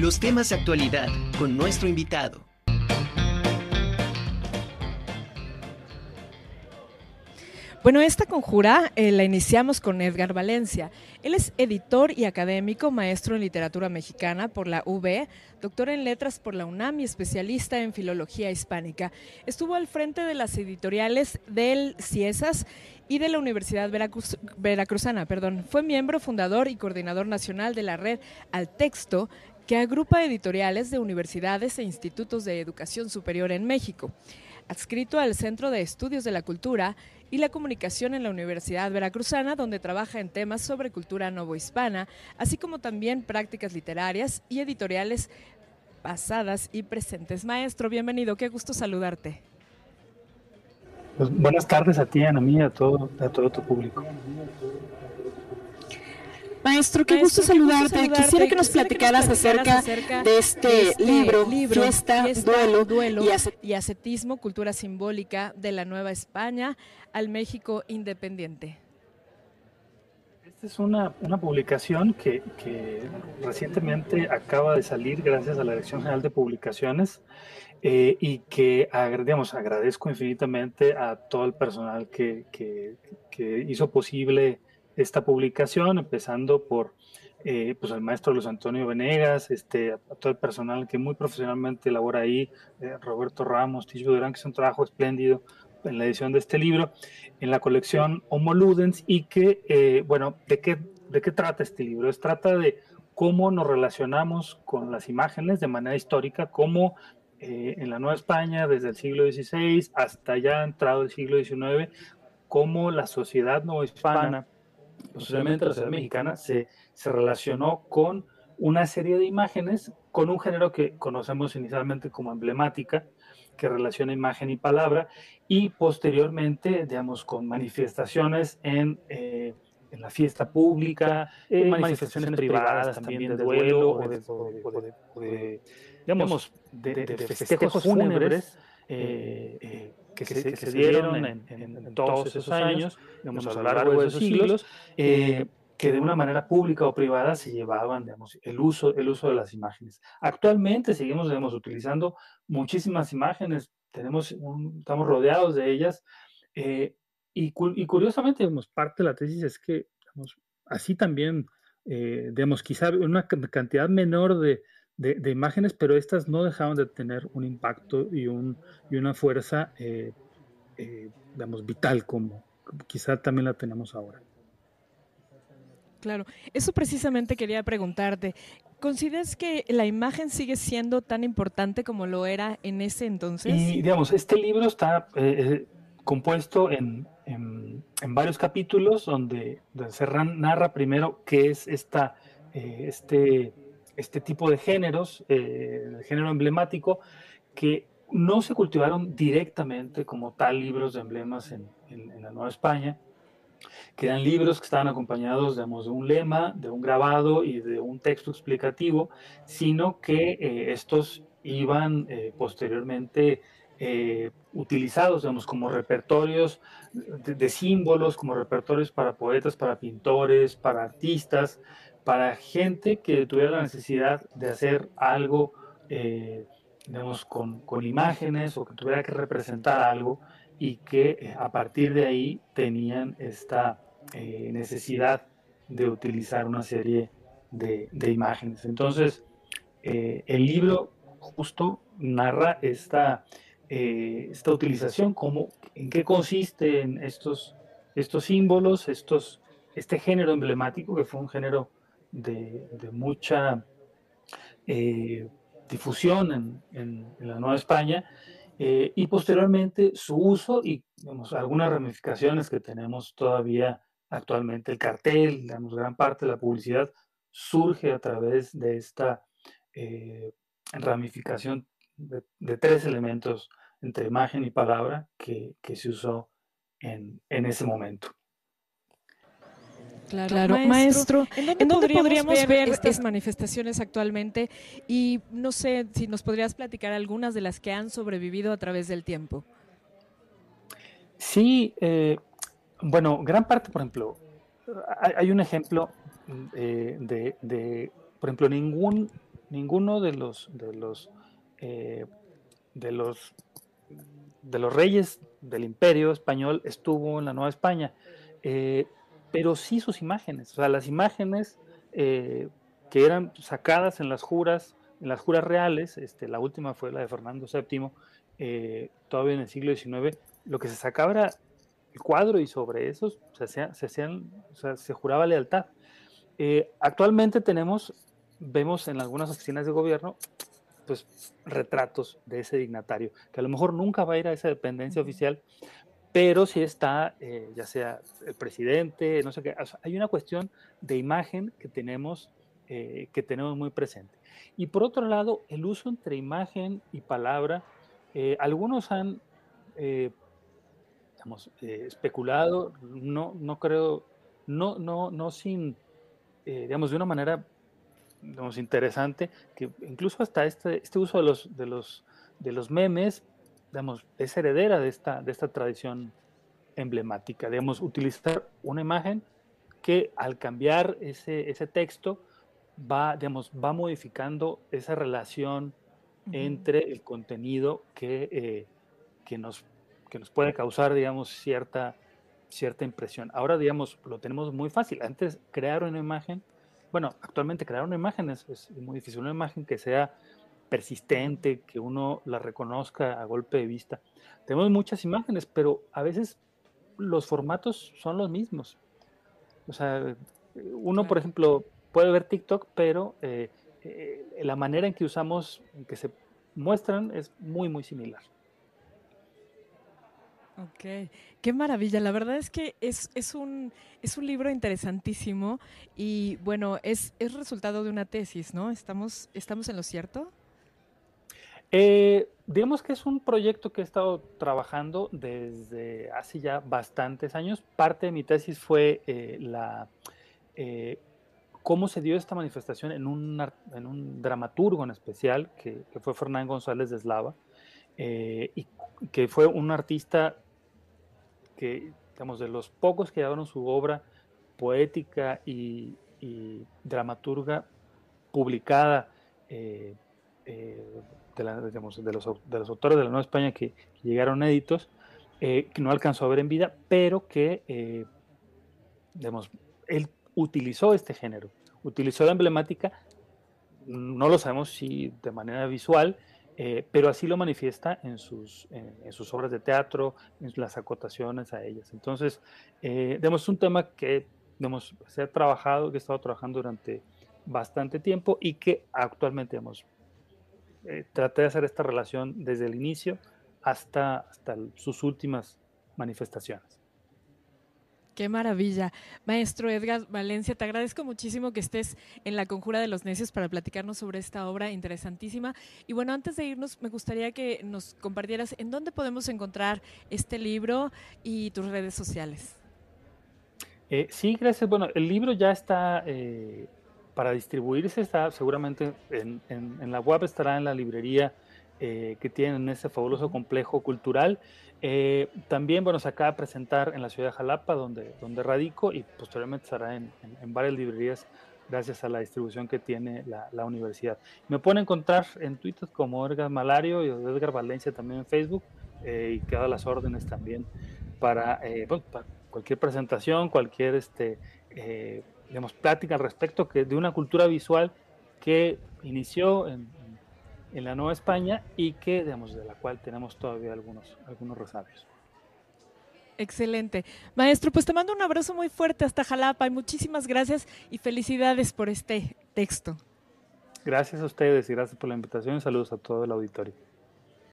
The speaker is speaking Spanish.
Los temas de actualidad con nuestro invitado. Bueno, esta conjura eh, la iniciamos con Edgar Valencia. Él es editor y académico, maestro en literatura mexicana por la UB, doctor en letras por la UNAM y especialista en filología hispánica. Estuvo al frente de las editoriales del CIESAS y de la Universidad Veracruzana. Perdón. Fue miembro fundador y coordinador nacional de la red Al Texto, que agrupa editoriales de universidades e institutos de educación superior en México. Adscrito al Centro de Estudios de la Cultura, y la comunicación en la Universidad Veracruzana, donde trabaja en temas sobre cultura novohispana, así como también prácticas literarias y editoriales pasadas y presentes. Maestro, bienvenido, qué gusto saludarte. Pues, buenas tardes a ti, Ana mía, a todo, a todo tu público. Maestro, qué, gusto, saludarte. Quisiera que nos platicaras, acerca, de este, este libro, Fiesta, Duelo, y, Ascetismo, Cultura Simbólica de la Nueva España al México Independiente. Esta es una, publicación que, recientemente acaba de salir gracias a la Dirección General de Publicaciones eh, y que digamos, agradezco infinitamente a todo el personal que, que hizo posible esta publicación, empezando por eh, pues el maestro Luis Antonio Venegas, este, a todo el personal que muy profesionalmente elabora ahí, eh, Roberto Ramos, Ticho Durán, que es un trabajo espléndido en la edición de este libro, en la colección Homo Ludens, y que, eh, bueno, ¿de qué, ¿de qué trata este libro? Es trata de cómo nos relacionamos con las imágenes de manera histórica, cómo en la Nueva España, desde el siglo XVI hasta ya entrado el siglo XIX, cómo la sociedad no hispana posiblemente la sociedad mexicana, se, se relacionó con una serie de imágenes con un género que conocemos inicialmente como emblemática, que relaciona imagen y palabra, y posteriormente, digamos, con manifestaciones en, eh, en la fiesta pública, en manifestaciones, privadas, también de duelo o de, digamos, de, festejos fúnebres. Eh, eh, que, se, dieron en, todos esos años, digamos, a lo largo de esos siglos, eh, que de una manera pública o privada se llevaban digamos, el, uso, el uso de las imágenes. Actualmente seguimos digamos, utilizando muchísimas imágenes, tenemos estamos rodeados de ellas, eh, y, y, curiosamente digamos, parte de la tesis es que digamos, así también, eh, digamos, quizá una cantidad menor de, de, imágenes, pero estas no dejaban de tener un impacto y, un, y una fuerza, eh, eh, digamos, vital como quizá también la tenemos ahora. Claro, eso precisamente quería preguntarte. ¿Consideras que la imagen sigue siendo tan importante como lo era en ese entonces? Y digamos, este libro está eh, compuesto en, en, varios capítulos donde, donde Serran narra primero qué es esta, este este tipo de géneros, eh, el género emblemático, que no se cultivaron directamente como tal libros de emblemas en, la Nueva España, que eran libros que estaban acompañados, digamos, de un lema, de un grabado y de un texto explicativo, sino que eh, estos iban eh, posteriormente utilizados, digamos, como repertorios de, símbolos, como repertorios para poetas, para pintores, para artistas, para gente que tuviera la necesidad de hacer algo, eh, digamos, con, imágenes o que tuviera que representar algo y que eh, a partir de ahí tenían esta eh, necesidad de utilizar una serie de, imágenes. Entonces, el libro justo narra esta, esta utilización, cómo, en qué consisten estos, estos símbolos, estos, este género emblemático, que fue un género de, mucha eh, difusión en, la Nueva España eh, y posteriormente su uso y algunas ramificaciones que tenemos todavía actualmente. El cartel, digamos, gran parte de la publicidad surge a través de esta eh, ramificación de, tres elementos entre imagen y palabra que, se usó en ese momento. Claro, maestro, ¿en dónde, podríamos, ver, estas manifestaciones actualmente? Y no sé si nos podrías platicar algunas de las que han sobrevivido a través del tiempo. Sí, eh, bueno, gran parte, por ejemplo, hay, un ejemplo eh, de, por ejemplo, ningún ninguno de los de los eh, de los de los reyes del imperio español estuvo en la Nueva España, eh, pero sí sus imágenes, o sea, las imágenes eh, que eran sacadas en las juras, en las juras reales, este, la última fue la de Fernando VII, todavía en el siglo XIX, lo que se sacaba era el cuadro y sobre eso se, se, hacían, se juraba lealtad. actualmente tenemos vemos en algunas oficinas de gobierno pues retratos de ese dignatario, que a lo mejor nunca va a ir a esa dependencia oficial, pero sí está, eh, ya sea el presidente, no sé qué, hay una cuestión de imagen que tenemos, eh, que tenemos muy presente. Y por otro lado, el uso entre imagen y palabra, eh, algunos han, digamos, especulado, no, no creo, no, no, no sin, digamos, de una manera digamos, interesante, que incluso hasta este, este uso de los, de, los, de los memes, digamos, es heredera de esta, de esta tradición emblemática, digamos, utilizar una imagen que al cambiar ese, ese texto va, digamos, va modificando esa relación entre el contenido que, eh, que, nos, que nos puede causar, digamos, cierta, cierta impresión. Ahora, digamos, lo tenemos muy fácil. Antes, crear una imagen bueno, actualmente crear una imagen es, muy difícil, una imagen que sea persistente, que uno la reconozca a golpe de vista. Tenemos muchas imágenes, pero a veces los formatos son los mismos. O sea, uno, por ejemplo, puede ver TikTok, pero eh, eh, la manera en que usamos, en que se muestran, es muy, muy similar. Ok, qué maravilla. La verdad es que es, un, es un libro interesantísimo y bueno, es, es resultado de una tesis, ¿no? ¿Estamos, estamos en lo cierto? Eh, digamos que es un proyecto que he estado trabajando desde hace ya bastantes años. Parte de mi tesis fue eh, la eh, cómo se dio esta manifestación en un, en un dramaturgo en especial, que, fue Fernán González de Eslava, y que fue un artista que, digamos, de los pocos que llevaron su obra poética y, dramaturga publicada eh, eh, de, los, autores de la Nueva España que, llegaron éditos, eh, que no alcanzó a ver en vida, pero que, digamos, él utilizó este género, utilizó la emblemática, no lo sabemos si de manera visual, eh, pero así lo manifiesta en sus, obras de teatro, en las acotaciones a ellas. Entonces, eh, es un tema que digamos, se ha trabajado, que he estado trabajando durante bastante tiempo y que actualmente hemos eh, traté de hacer esta relación desde el inicio hasta, hasta sus últimas manifestaciones. Qué maravilla. Maestro Edgar Valencia, te agradezco muchísimo que estés en la Conjura de los Necios para platicarnos sobre esta obra interesantísima. Y bueno, antes de irnos, me gustaría que nos compartieras en dónde podemos encontrar este libro y tus redes sociales. Eh, sí, gracias. Bueno, el libro ya está eh, para distribuirse, está seguramente en, en, la web, estará en la librería eh, que tienen ese fabuloso complejo cultural. Eh, también, bueno, se acaba de presentar en la ciudad de Jalapa, donde, donde radico, y posteriormente estará en, varias librerías gracias a la distribución que tiene la, universidad. Me pueden encontrar en Twitter como Edgar Malario y Edgar Valencia también en Facebook, eh, y quedan las órdenes también para, para, cualquier presentación, cualquier este, digamos, plática al respecto que, de una cultura visual que inició en, en la Nueva España y que, digamos, de la cual tenemos todavía algunos, algunos resabios. Excelente. Maestro, pues te mando un abrazo muy fuerte hasta Jalapa y muchísimas gracias y felicidades por este texto. Gracias a ustedes y gracias por la invitación y saludos a todo el auditorio.